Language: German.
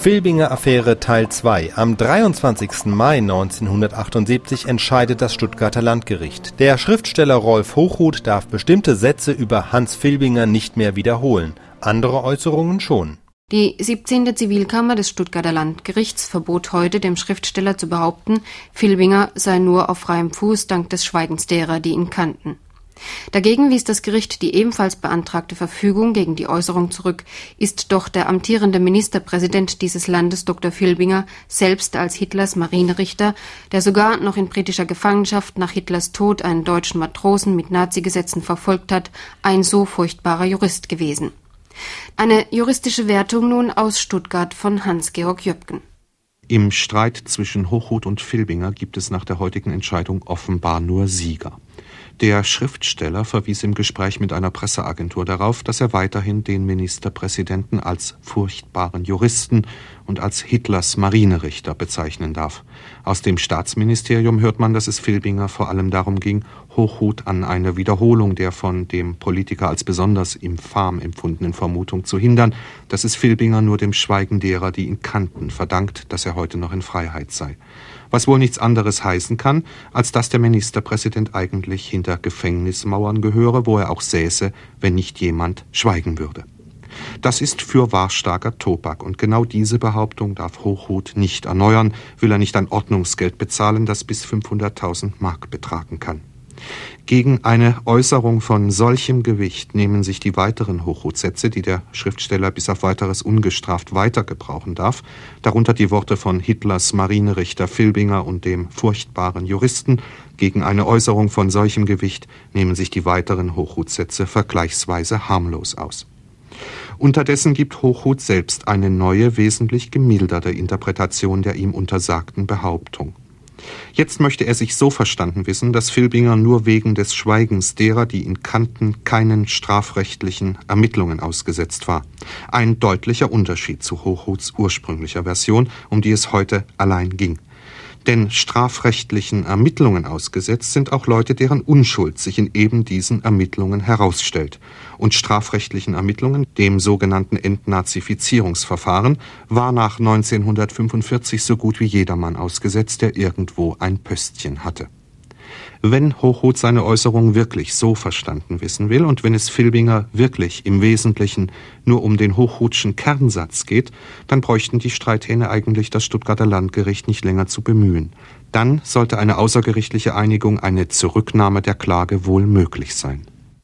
Filbinger Affäre Teil 2. Am 23. Mai 1978 entscheidet das Stuttgarter Landgericht. Der Schriftsteller Rolf Hochhuth darf bestimmte Sätze über Hans Filbinger nicht mehr wiederholen, andere Äußerungen schon. Die 17. Zivilkammer des Stuttgarter Landgerichts verbot heute dem Schriftsteller zu behaupten, Filbinger sei nur auf freiem Fuß dank des Schweigens derer, die ihn kannten. Dagegen wies das Gericht die ebenfalls beantragte Verfügung gegen die Äußerung zurück, ist doch der amtierende Ministerpräsident dieses Landes Dr. Filbinger selbst als Hitlers Marinerichter, der sogar noch in britischer Gefangenschaft nach Hitlers Tod einen deutschen Matrosen mit Nazigesetzen verfolgt hat, ein so furchtbarer Jurist gewesen. Eine juristische Wertung nun aus Stuttgart von Hans-Georg Jöpken. Im Streit zwischen Hochhuth und Filbinger gibt es nach der heutigen Entscheidung offenbar nur Sieger. Der Schriftsteller verwies im Gespräch mit einer Presseagentur darauf, dass er weiterhin den Ministerpräsidenten als furchtbaren Juristen und als Hitlers Marinerichter bezeichnen darf. Aus dem Staatsministerium hört man, dass es Filbinger vor allem darum ging, Hochhut an eine Wiederholung der von dem Politiker als besonders infam empfundenen Vermutung zu hindern, dass es Filbinger nur dem Schweigen derer, die ihn kannten, verdankt, dass er heute noch in Freiheit sei was wohl nichts anderes heißen kann, als dass der Ministerpräsident eigentlich hinter Gefängnismauern gehöre, wo er auch säße, wenn nicht jemand schweigen würde. Das ist für wahrstarker Tobak, und genau diese Behauptung darf Hochhut nicht erneuern, will er nicht ein Ordnungsgeld bezahlen, das bis 500.000 Mark betragen kann. Gegen eine Äußerung von solchem Gewicht nehmen sich die weiteren Hochhutsätze, die der Schriftsteller bis auf weiteres ungestraft weiter gebrauchen darf, darunter die Worte von Hitlers Marinerichter Filbinger und dem furchtbaren Juristen, gegen eine Äußerung von solchem Gewicht nehmen sich die weiteren Hochhutsätze vergleichsweise harmlos aus. Unterdessen gibt Hochhut selbst eine neue, wesentlich gemilderte Interpretation der ihm untersagten Behauptung. Jetzt möchte er sich so verstanden wissen, dass Filbinger nur wegen des Schweigens derer, die ihn kannten, keinen strafrechtlichen Ermittlungen ausgesetzt war. Ein deutlicher Unterschied zu Hochhuts ursprünglicher Version, um die es heute allein ging. Denn strafrechtlichen Ermittlungen ausgesetzt sind auch Leute, deren Unschuld sich in eben diesen Ermittlungen herausstellt. Und strafrechtlichen Ermittlungen, dem sogenannten Entnazifizierungsverfahren, war nach 1945 so gut wie jedermann ausgesetzt, der irgendwo ein Pöstchen hatte. Wenn Hochhuth seine Äußerung wirklich so verstanden wissen will und wenn es Filbinger wirklich im Wesentlichen nur um den Hochhutschen Kernsatz geht, dann bräuchten die Streithähne eigentlich das Stuttgarter Landgericht nicht länger zu bemühen. Dann sollte eine außergerichtliche Einigung, eine Zurücknahme der Klage wohl möglich sein.